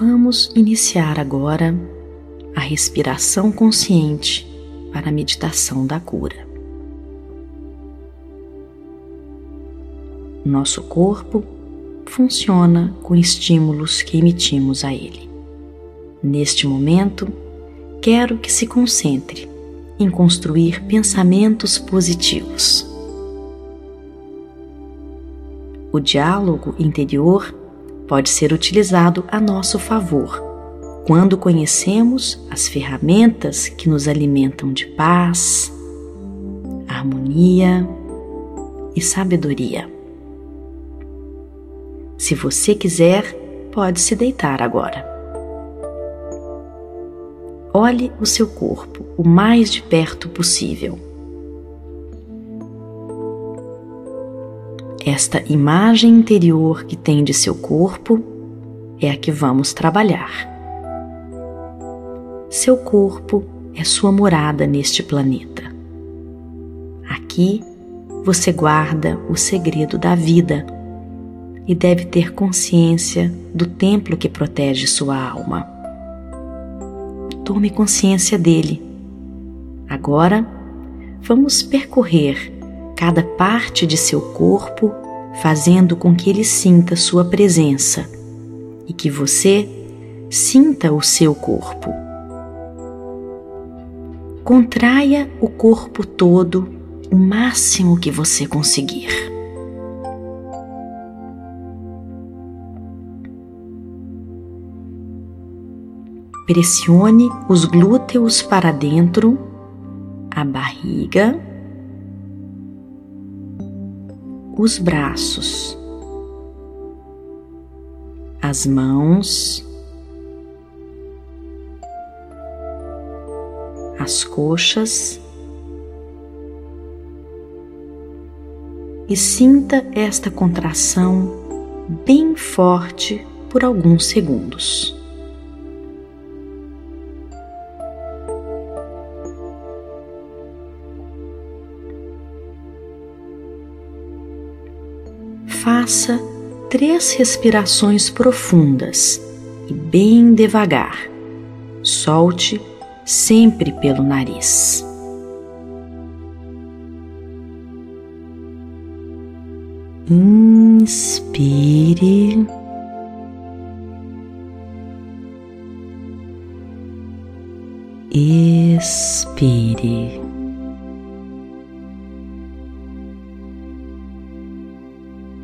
Vamos iniciar agora a respiração consciente para a meditação da cura. Nosso corpo funciona com estímulos que emitimos a ele. Neste momento, quero que se concentre em construir pensamentos positivos. O diálogo interior pode ser utilizado a nosso favor quando conhecemos as ferramentas que nos alimentam de paz, harmonia e sabedoria. Se você quiser, pode se deitar agora. Olhe o seu corpo o mais de perto possível. Esta imagem interior que tem de seu corpo é a que vamos trabalhar. Seu corpo é sua morada neste planeta. Aqui você guarda o segredo da vida e deve ter consciência do templo que protege sua alma. Tome consciência dele. Agora, vamos percorrer cada parte de seu corpo, fazendo com que ele sinta sua presença e que você sinta o seu corpo. Contraia o corpo todo o máximo que você conseguir. Pressione os glúteos para dentro, a barriga, os braços, as mãos, as coxas e sinta esta contração bem forte por alguns segundos. Faça três respirações profundas e bem devagar. Solte sempre pelo nariz. Inspire. Expire.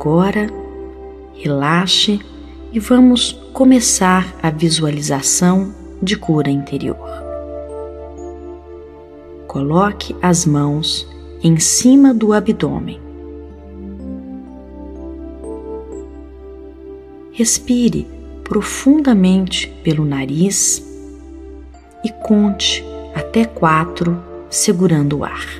Agora, relaxe e vamos começar a visualização de cura interior. Coloque as mãos em cima do abdômen. Respire profundamente pelo nariz e conte até quatro segurando o ar.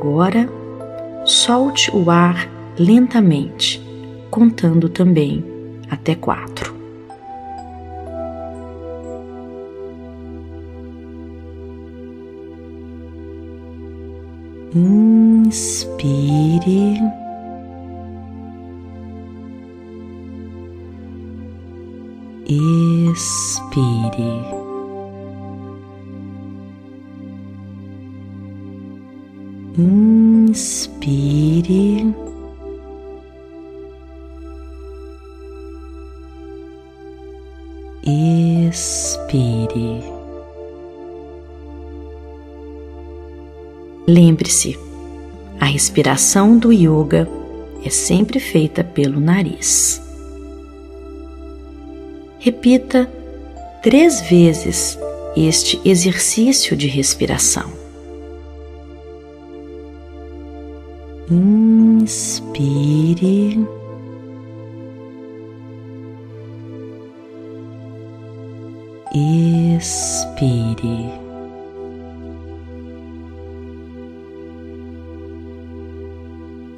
Agora, solte o ar lentamente, contando também até quatro. Lembre-se, a respiração do yoga é sempre feita pelo nariz. Repita três vezes este exercício de respiração. Inspire. Expire.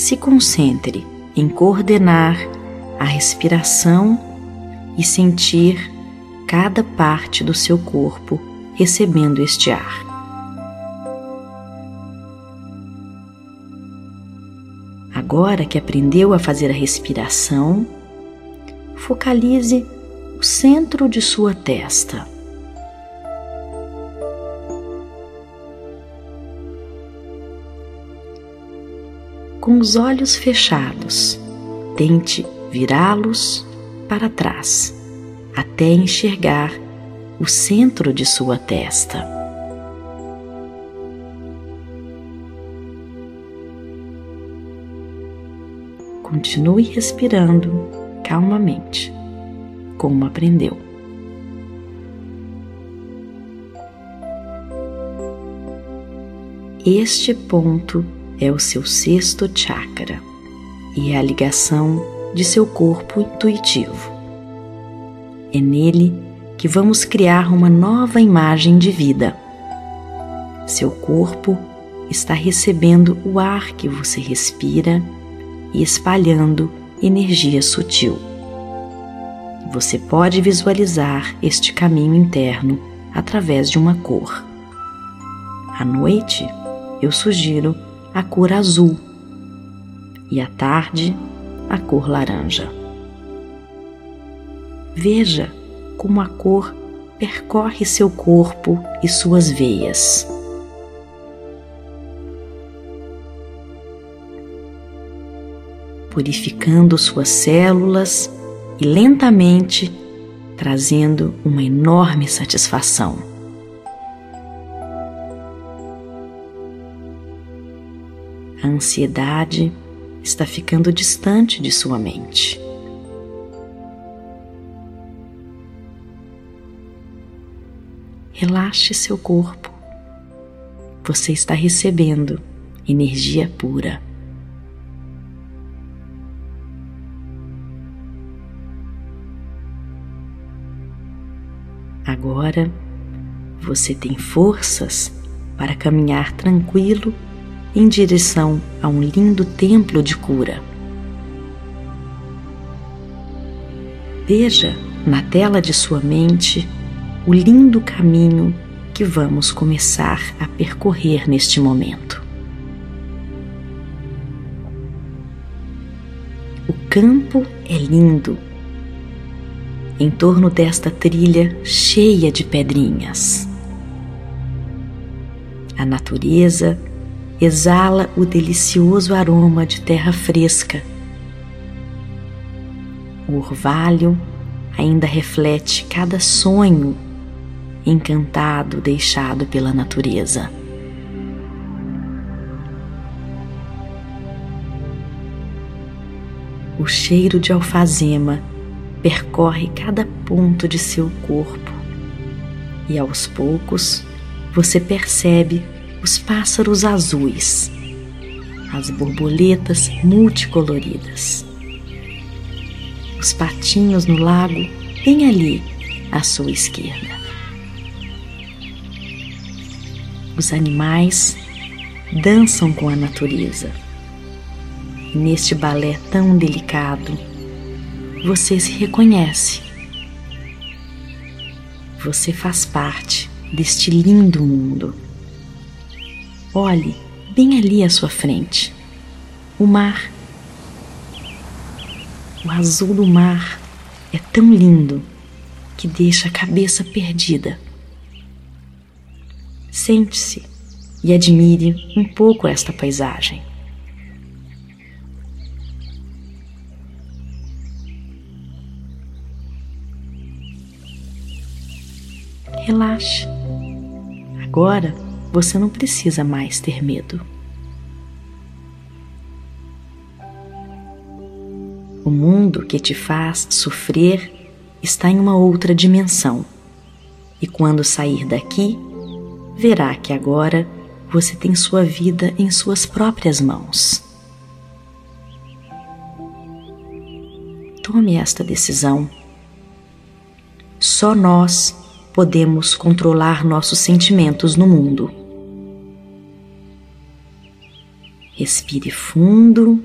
Se concentre em coordenar a respiração e sentir cada parte do seu corpo recebendo este ar. Agora que aprendeu a fazer a respiração, focalize o centro de sua testa. Com os olhos fechados, tente virá-los para trás até enxergar o centro de sua testa. Continue respirando calmamente, como aprendeu. Este ponto é o seu sexto chakra e é a ligação de seu corpo intuitivo. É nele que vamos criar uma nova imagem de vida. Seu corpo está recebendo o ar que você respira e espalhando energia sutil. Você pode visualizar este caminho interno através de uma cor. À noite, eu sugiro a cor azul e à tarde, a cor laranja. Veja como a cor percorre seu corpo e suas veias. purificando suas células e lentamente trazendo uma enorme satisfação. A ansiedade está ficando distante de sua mente. Relaxe seu corpo. Você está recebendo energia pura. Agora você tem forças para caminhar tranquilo em direção a um lindo templo de cura. Veja na tela de sua mente o lindo caminho que vamos começar a percorrer neste momento. O campo é lindo em torno desta trilha cheia de pedrinhas. A natureza exala o delicioso aroma de terra fresca. O orvalho ainda reflete cada sonho encantado deixado pela natureza. O cheiro de alfazema percorre cada ponto de seu corpo e aos poucos você percebe os pássaros azuis, as borboletas multicoloridas, os patinhos no lago bem ali à sua esquerda. Os animais dançam com a natureza neste balé tão delicado, você se reconhece. Você faz parte deste lindo mundo. Olhe bem ali à sua frente o mar. O azul do mar é tão lindo que deixa a cabeça perdida. Sente-se e admire um pouco esta paisagem. Relaxe. Agora você não precisa mais ter medo. O mundo que te faz sofrer está em uma outra dimensão. E quando sair daqui, verá que agora você tem sua vida em suas próprias mãos. Tome esta decisão. Só nós podemos controlar nossos sentimentos no mundo. Respire fundo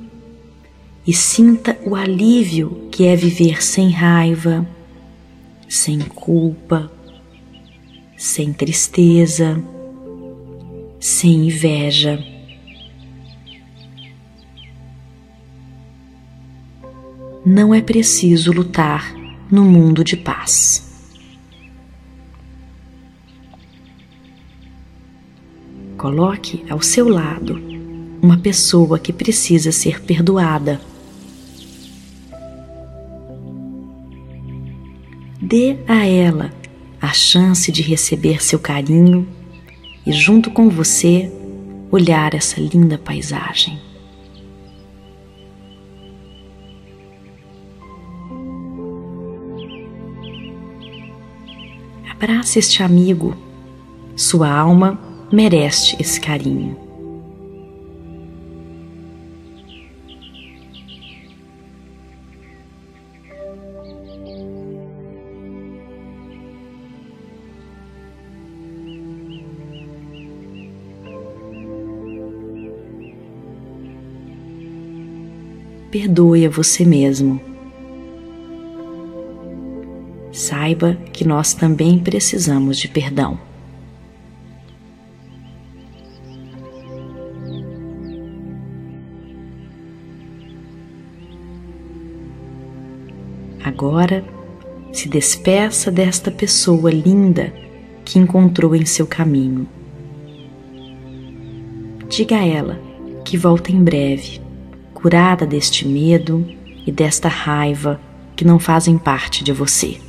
e sinta o alívio que é viver sem raiva, sem culpa, sem tristeza, sem inveja. Não é preciso lutar no mundo de paz. Coloque ao seu lado uma pessoa que precisa ser perdoada Dê a ela a chance de receber seu carinho e, junto com você, olhar essa linda paisagem. Abrace este amigo, sua alma merece esse carinho. Perdoe a você mesmo. Saiba que nós também precisamos de perdão. Agora, se despeça desta pessoa linda que encontrou em seu caminho. Diga a ela que volta em breve curada deste medo e desta raiva que não fazem parte de você.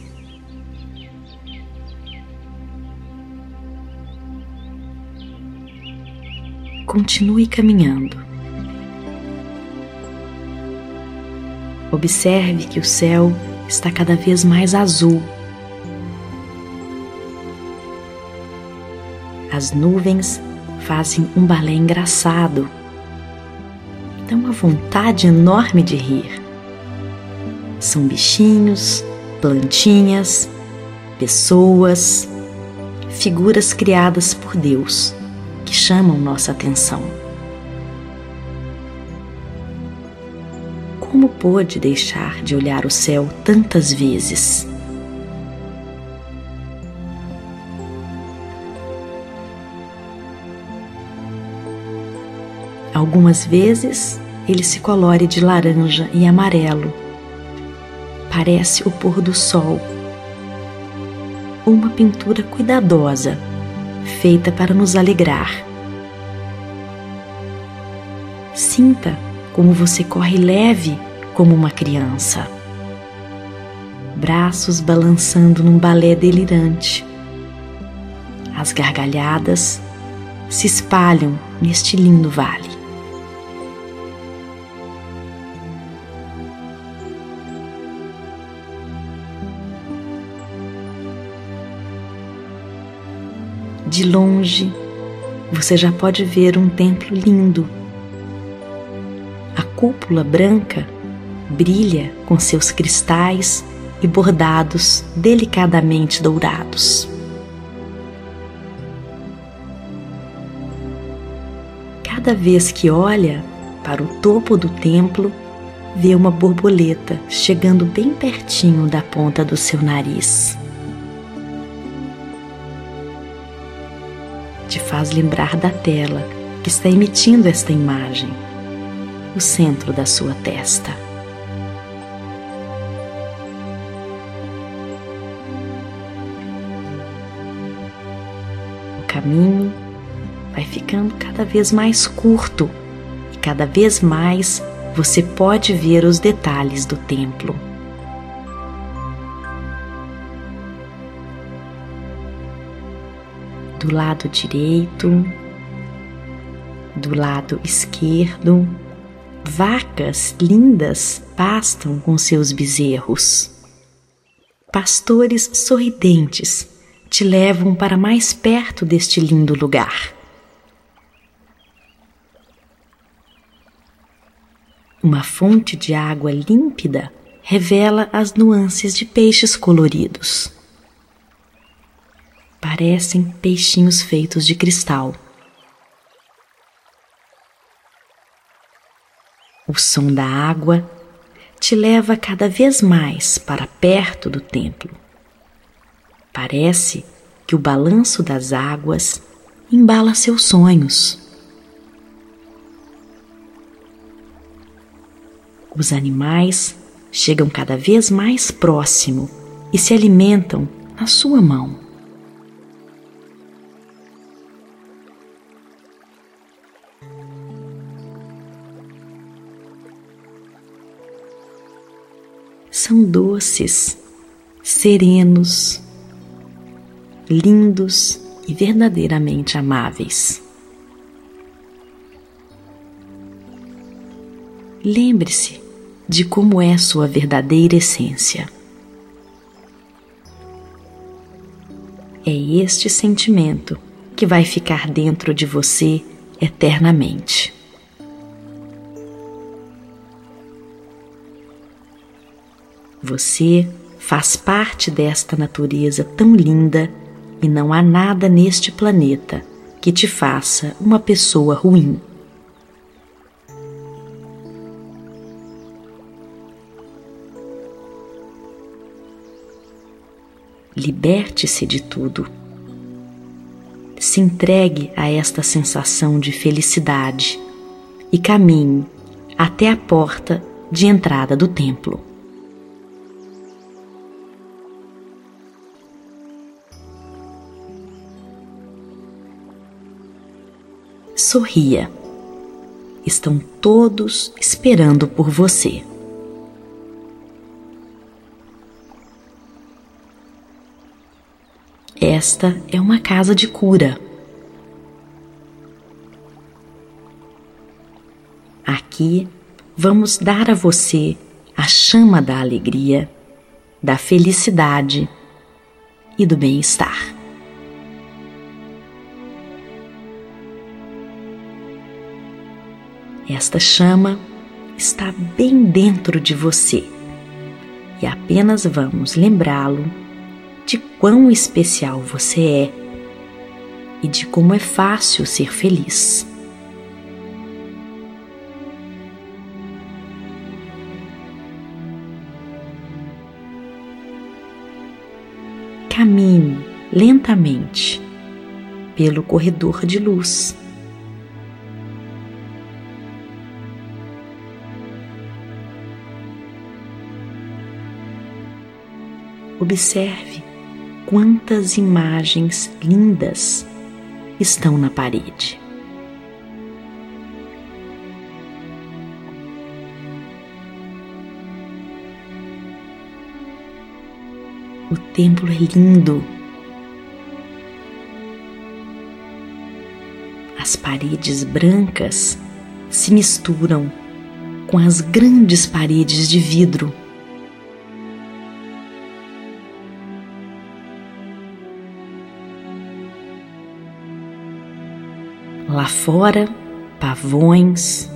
Continue caminhando. Observe que o céu está cada vez mais azul. As nuvens fazem um balé engraçado dá uma vontade enorme de rir. São bichinhos, plantinhas, pessoas, figuras criadas por Deus que chamam nossa atenção. Como pôde deixar de olhar o céu tantas vezes? Algumas vezes ele se colore de laranja e amarelo. Parece o pôr do sol. Uma pintura cuidadosa, feita para nos alegrar. Sinta como você corre leve como uma criança. Braços balançando num balé delirante. As gargalhadas se espalham neste lindo vale. De longe, você já pode ver um templo lindo. A cúpula branca brilha com seus cristais e bordados delicadamente dourados. Cada vez que olha, para o topo do templo, vê uma borboleta chegando bem pertinho da ponta do seu nariz. Te faz lembrar da tela que está emitindo esta imagem, o centro da sua testa. O caminho vai ficando cada vez mais curto e cada vez mais você pode ver os detalhes do templo. Do lado direito, do lado esquerdo, vacas lindas pastam com seus bezerros. Pastores sorridentes te levam para mais perto deste lindo lugar. Uma fonte de água límpida revela as nuances de peixes coloridos. Parecem peixinhos feitos de cristal. O som da água te leva cada vez mais para perto do templo. Parece que o balanço das águas embala seus sonhos. Os animais chegam cada vez mais próximo e se alimentam na sua mão. São doces, serenos, lindos e verdadeiramente amáveis. Lembre-se de como é sua verdadeira essência. É este sentimento que vai ficar dentro de você eternamente. Você faz parte desta natureza tão linda e não há nada neste planeta que te faça uma pessoa ruim. Liberte-se de tudo. Se entregue a esta sensação de felicidade e caminhe até a porta de entrada do templo. Sorria. Estão todos esperando por você. Esta é uma casa de cura. Aqui vamos dar a você a chama da alegria, da felicidade e do bem-estar. Esta chama está bem dentro de você e apenas vamos lembrá-lo de quão especial você é e de como é fácil ser feliz. Caminhe lentamente pelo corredor de luz Observe quantas imagens lindas estão na parede. O templo é lindo. As paredes brancas se misturam com as grandes paredes de vidro Lá fora, pavões,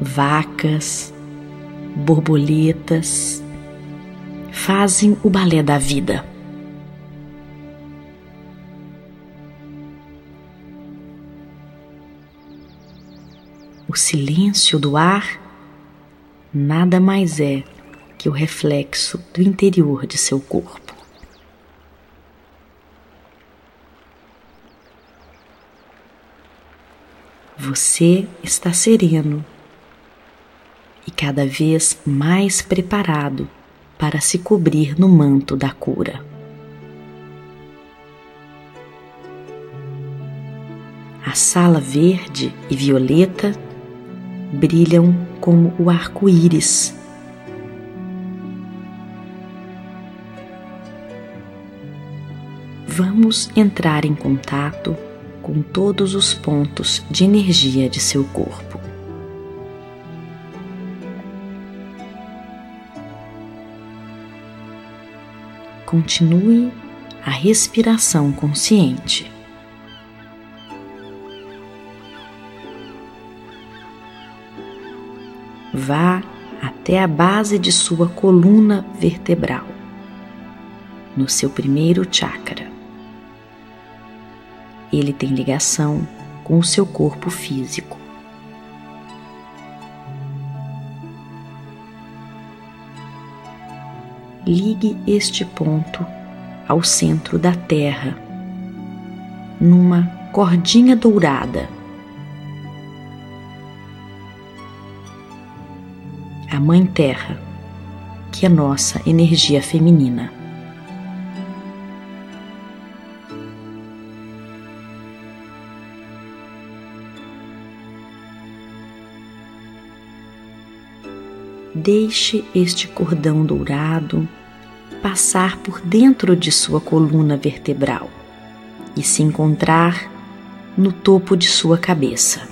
vacas, borboletas fazem o balé da vida. O silêncio do ar nada mais é que o reflexo do interior de seu corpo. Você está sereno e cada vez mais preparado para se cobrir no manto da cura. A sala verde e violeta brilham como o arco-íris. Vamos entrar em contato com todos os pontos de energia de seu corpo. Continue a respiração consciente. Vá até a base de sua coluna vertebral, no seu primeiro chakra. Ele tem ligação com o seu corpo físico. ligue este ponto ao centro da Terra, numa cordinha dourada. A Mãe Terra, que é nossa energia feminina. Deixe este cordão dourado passar por dentro de sua coluna vertebral e se encontrar no topo de sua cabeça.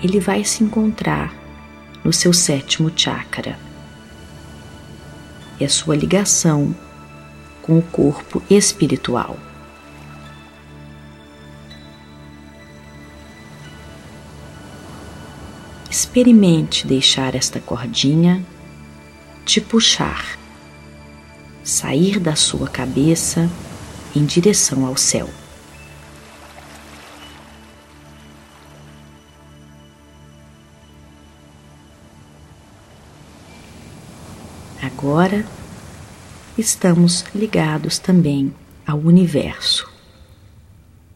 Ele vai se encontrar no seu sétimo chakra. É sua ligação com o corpo espiritual. Experimente deixar esta cordinha te puxar, sair da sua cabeça em direção ao céu. Agora estamos ligados também ao universo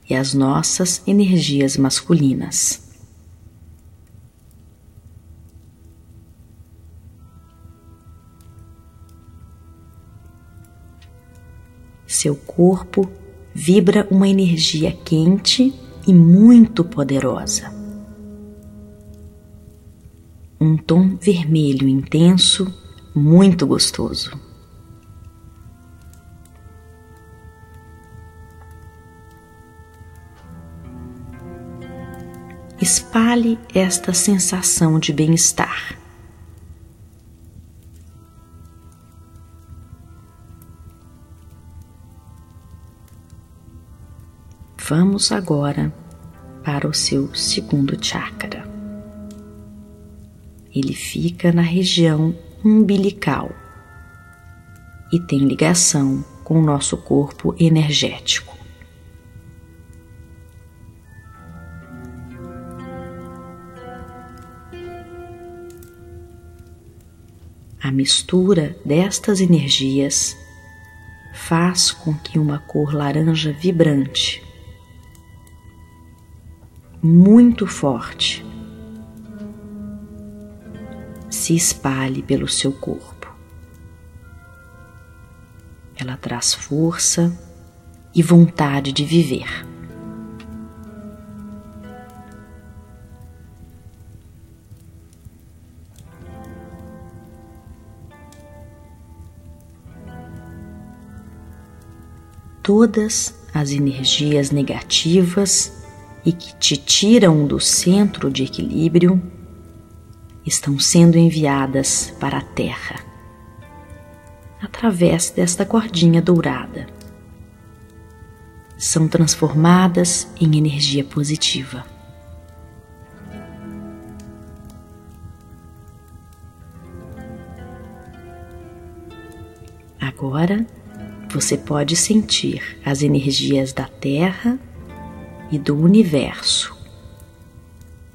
e às nossas energias masculinas. Seu corpo vibra uma energia quente e muito poderosa. Um tom vermelho intenso, muito gostoso. Espalhe esta sensação de bem-estar Vamos agora para o seu segundo chakra. Ele fica na região umbilical e tem ligação com o nosso corpo energético. A mistura destas energias faz com que uma cor laranja vibrante muito forte se espalhe pelo seu corpo. Ela traz força e vontade de viver. Todas as energias negativas e que te tiram do centro de equilíbrio estão sendo enviadas para a Terra através desta cordinha dourada. São transformadas em energia positiva. Agora você pode sentir as energias da Terra e do universo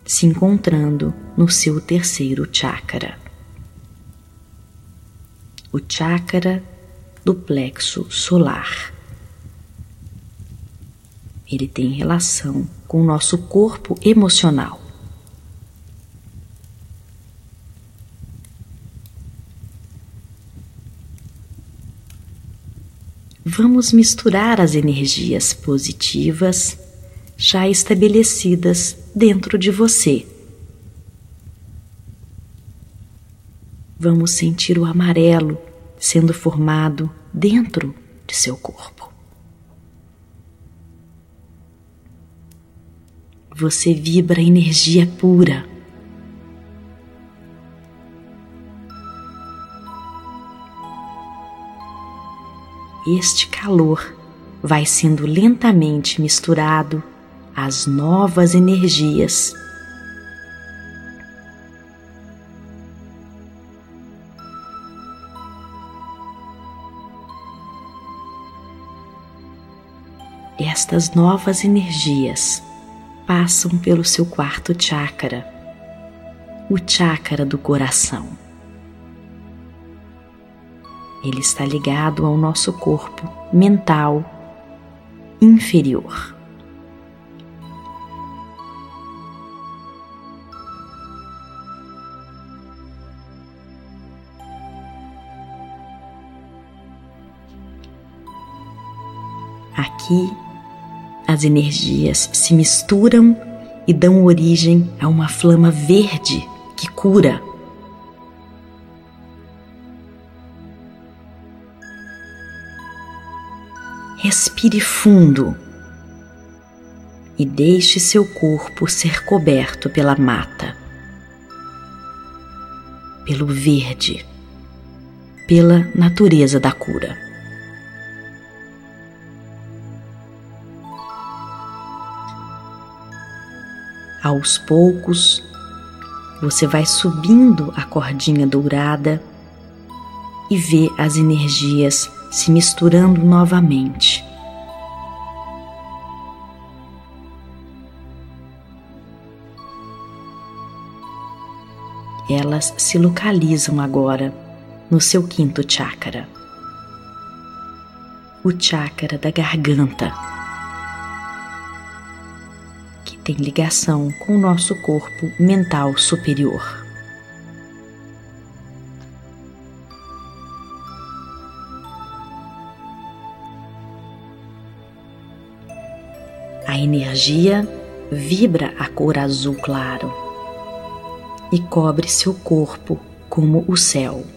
se encontrando no seu terceiro chakra. O chakra do plexo solar. Ele tem relação com o nosso corpo emocional. Vamos misturar as energias positivas já estabelecidas dentro de você. Vamos sentir o amarelo sendo formado dentro de seu corpo. Você vibra energia pura. Este calor vai sendo lentamente misturado as novas energias. Estas novas energias passam pelo seu quarto chakra, o chakra do coração. Ele está ligado ao nosso corpo mental inferior. Aqui, as energias se misturam e dão origem a uma flama verde que cura. Respire fundo e deixe seu corpo ser coberto pela mata, pelo verde, pela natureza da cura. Aos poucos, você vai subindo a cordinha dourada e vê as energias se misturando novamente. Elas se localizam agora no seu quinto chakra, o chakra da garganta tem ligação com o nosso corpo mental superior. A energia vibra a cor azul claro e cobre seu corpo como o céu.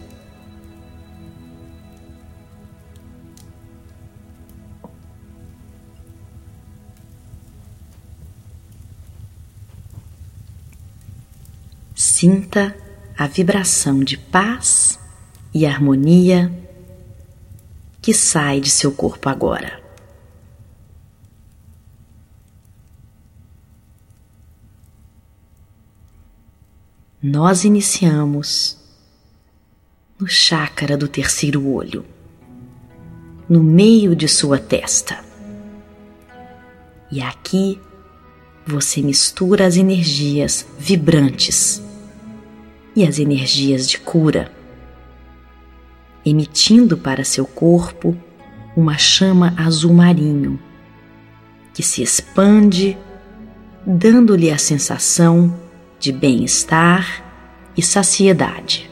Sinta a vibração de paz e harmonia que sai de seu corpo agora. Nós iniciamos no chácara do terceiro olho, no meio de sua testa. E aqui você mistura as energias vibrantes e as energias de cura, emitindo para seu corpo uma chama azul marinho que se expande, dando-lhe a sensação de bem-estar e saciedade.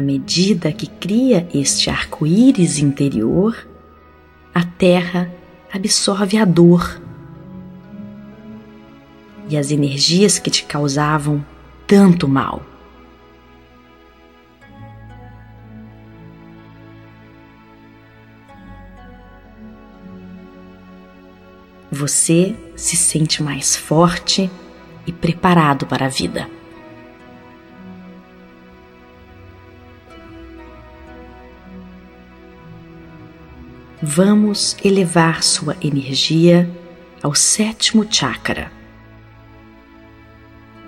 À medida que cria este arco-íris interior, a terra absorve a dor e as energias que te causavam tanto mal. Você se sente mais forte e preparado para a vida. Vamos elevar sua energia ao sétimo chakra,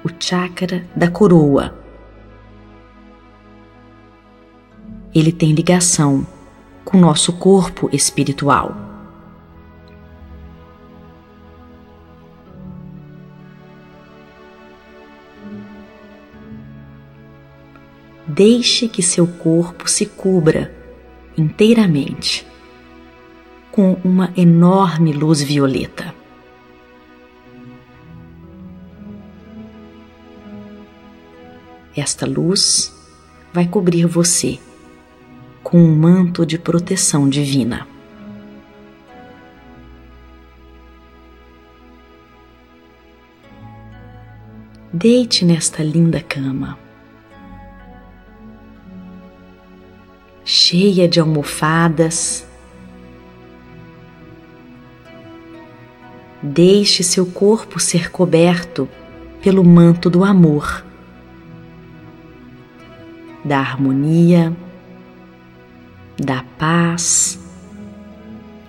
o chakra da coroa. Ele tem ligação com nosso corpo espiritual. Deixe que seu corpo se cubra inteiramente com uma enorme luz violeta. Esta luz vai cobrir você com um manto de proteção divina. Deite nesta linda cama, cheia de almofadas. Deixe seu corpo ser coberto pelo manto do amor, da harmonia da paz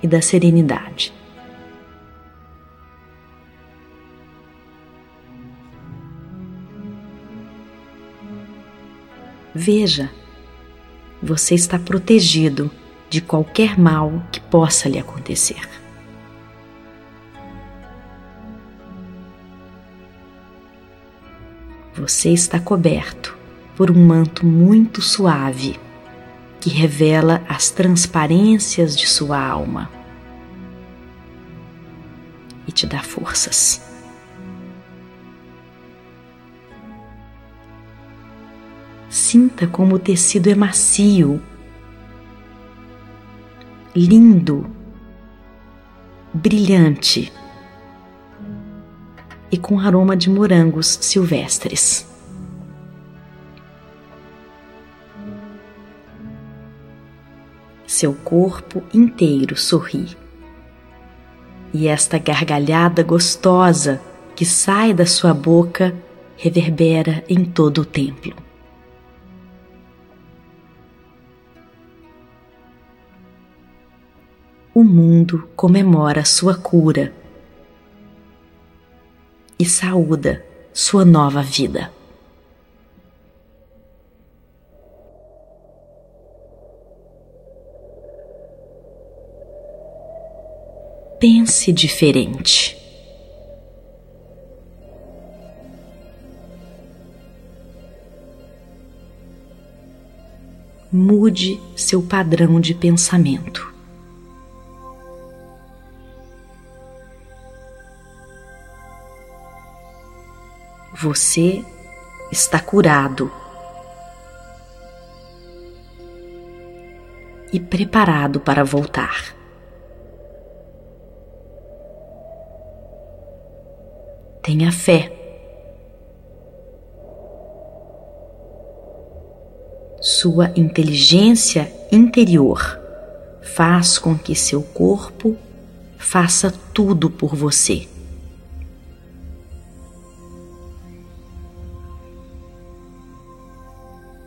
e da serenidade. Veja, você está protegido de qualquer mal que possa lhe acontecer. Você está coberto por um manto muito suave que revela as transparências de sua alma e te dá forças. Sinta como o tecido é macio, lindo, brilhante com aroma de morangos silvestres. seu corpo inteiro sorri. E esta gargalhada gostosa que sai da sua boca reverbera em todo o templo. O mundo comemora sua cura e saúda sua nova vida. pense diferente. Mude seu padrão de pensamento. Você está curado e preparado para voltar. Tenha fé. Sua inteligência interior faz com que seu corpo faça tudo por você.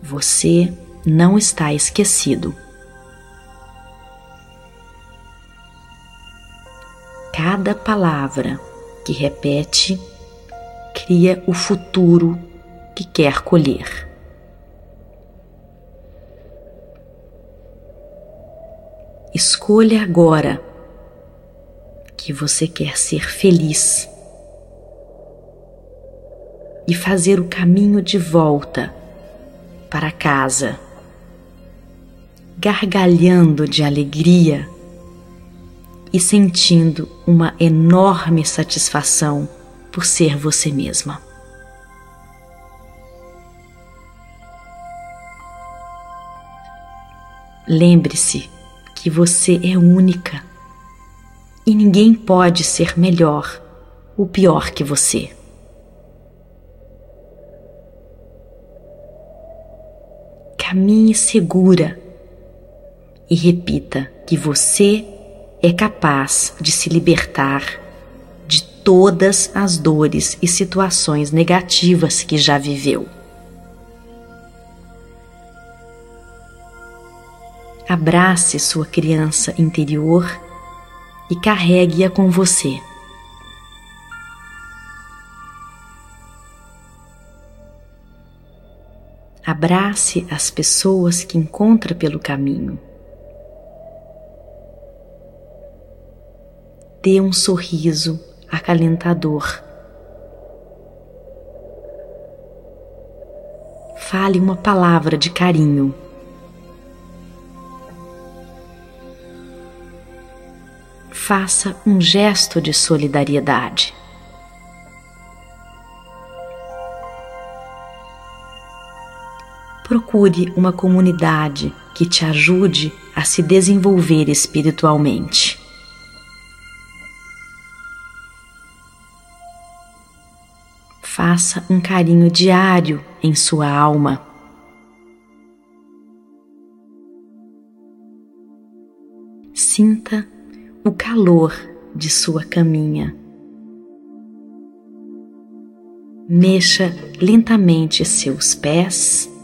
Você não está esquecido. Cada palavra que repete cria o futuro que quer colher. Escolha agora que você quer ser feliz e fazer o caminho de volta para casa, gargalhando de alegria e sentindo uma enorme satisfação por ser você mesma. Lembre-se que você é única e ninguém pode ser melhor ou pior que você. Caminhe segura e repita que você é capaz de se libertar de todas as dores e situações negativas que já viveu. Abrace sua criança interior e carregue-a com você. Abrace as pessoas que encontra pelo caminho. Dê um sorriso acalentador. Fale uma palavra de carinho. Faça um gesto de solidariedade. Procure uma comunidade que te ajude a se desenvolver espiritualmente. Faça um carinho diário em sua alma. Sinta o calor de sua caminha. Mexa lentamente seus pés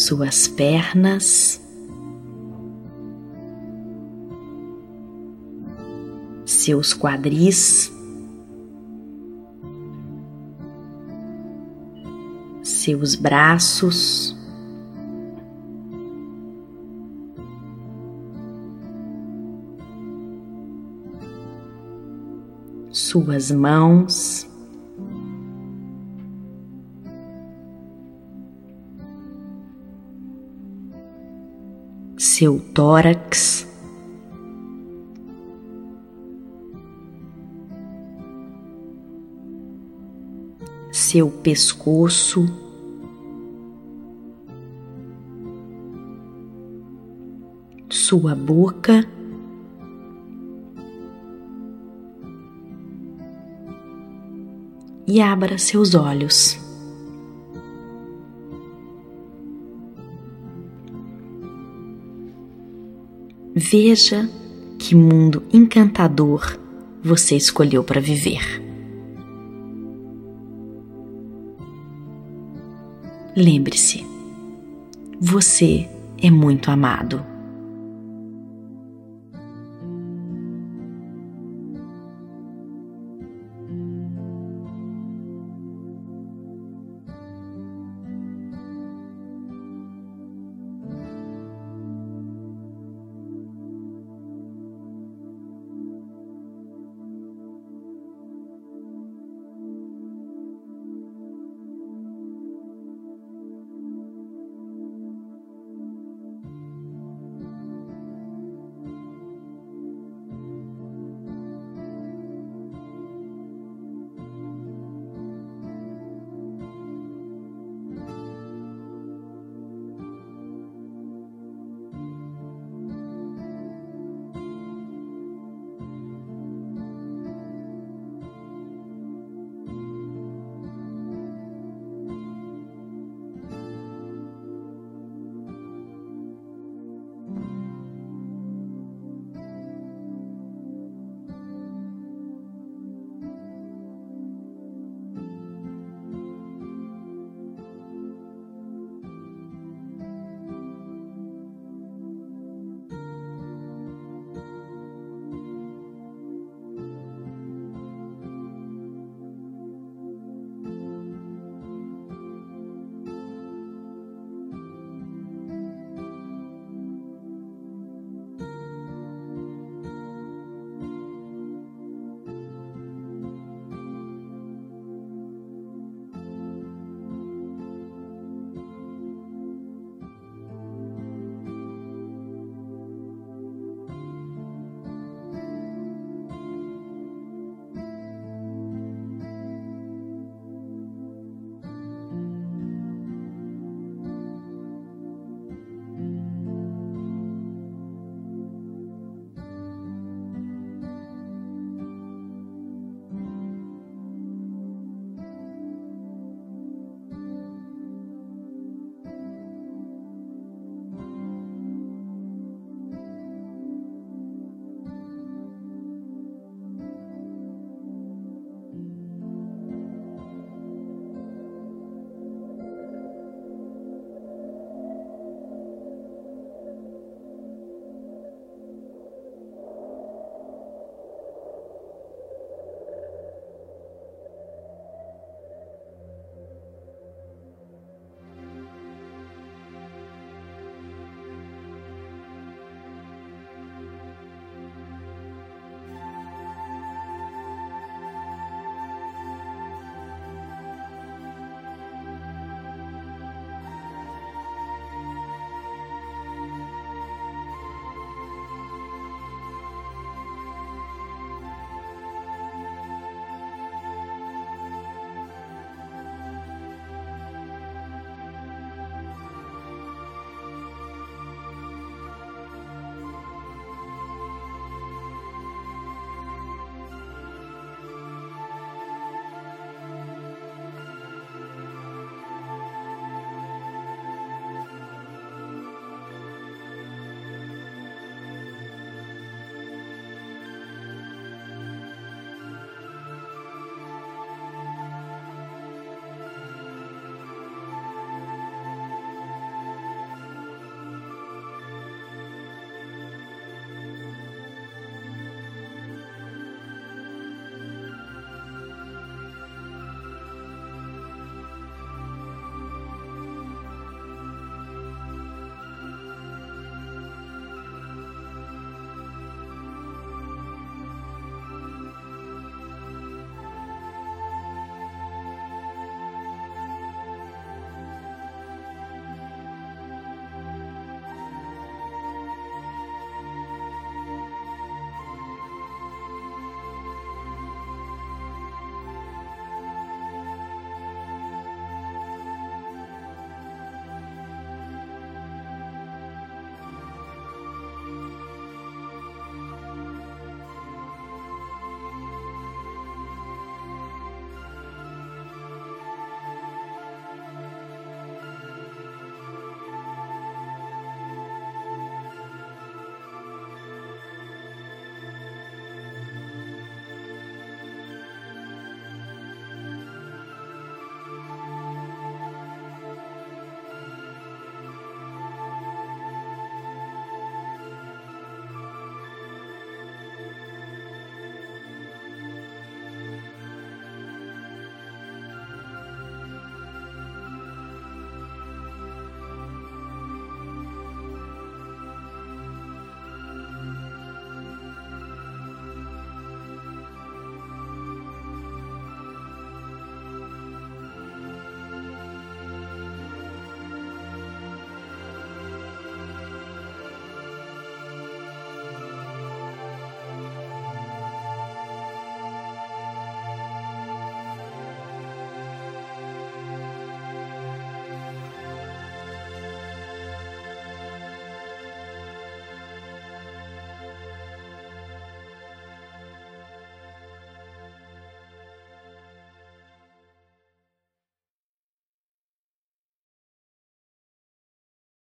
suas pernas, seus quadris, seus braços. Suas mãos, seu tórax, seu pescoço, sua boca. E abra seus olhos. Veja que mundo encantador você escolheu para viver. Lembre-se, você é muito amado.